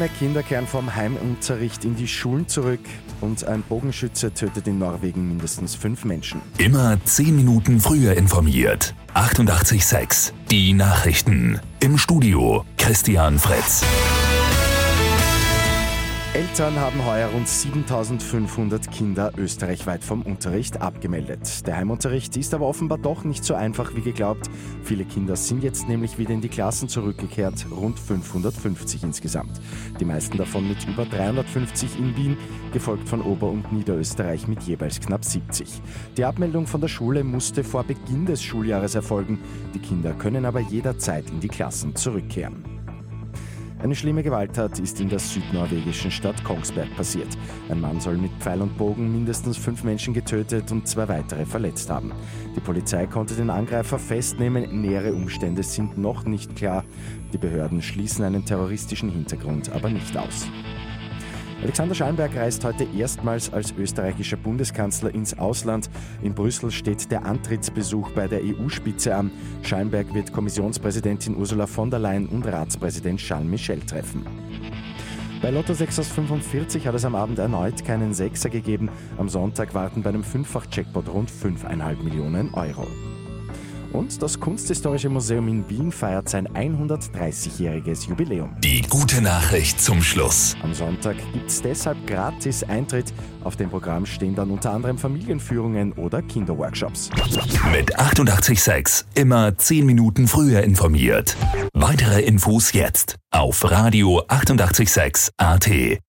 mehr Kinder kehren vom Heimunterricht in die Schulen zurück und ein Bogenschütze tötet in Norwegen mindestens fünf Menschen. Immer zehn Minuten früher informiert. 88,6. Die Nachrichten. Im Studio Christian Fritz. Eltern haben heuer rund 7500 Kinder österreichweit vom Unterricht abgemeldet. Der Heimunterricht ist aber offenbar doch nicht so einfach wie geglaubt. Viele Kinder sind jetzt nämlich wieder in die Klassen zurückgekehrt, rund 550 insgesamt. Die meisten davon mit über 350 in Wien, gefolgt von Ober- und Niederösterreich mit jeweils knapp 70. Die Abmeldung von der Schule musste vor Beginn des Schuljahres erfolgen. Die Kinder können aber jederzeit in die Klassen zurückkehren. Eine schlimme Gewalttat ist in der südnorwegischen Stadt Kongsberg passiert. Ein Mann soll mit Pfeil und Bogen mindestens fünf Menschen getötet und zwei weitere verletzt haben. Die Polizei konnte den Angreifer festnehmen, nähere Umstände sind noch nicht klar. Die Behörden schließen einen terroristischen Hintergrund aber nicht aus. Alexander Schallenberg reist heute erstmals als österreichischer Bundeskanzler ins Ausland. In Brüssel steht der Antrittsbesuch bei der EU-Spitze an. Schallenberg wird Kommissionspräsidentin Ursula von der Leyen und Ratspräsident Charles Michel treffen. Bei Lotto 6 aus 45 hat es am Abend erneut keinen Sechser gegeben. Am Sonntag warten bei einem Fünffach-Jackpot rund 5,5 Millionen Euro. Und das Kunsthistorische Museum in Wien feiert sein 130-jähriges Jubiläum. Die gute Nachricht zum Schluss. Am Sonntag gibt es deshalb gratis Eintritt. Auf dem Programm stehen dann unter anderem Familienführungen oder Kinderworkshops. Mit 886 immer 10 Minuten früher informiert. Weitere Infos jetzt auf Radio 886 AT.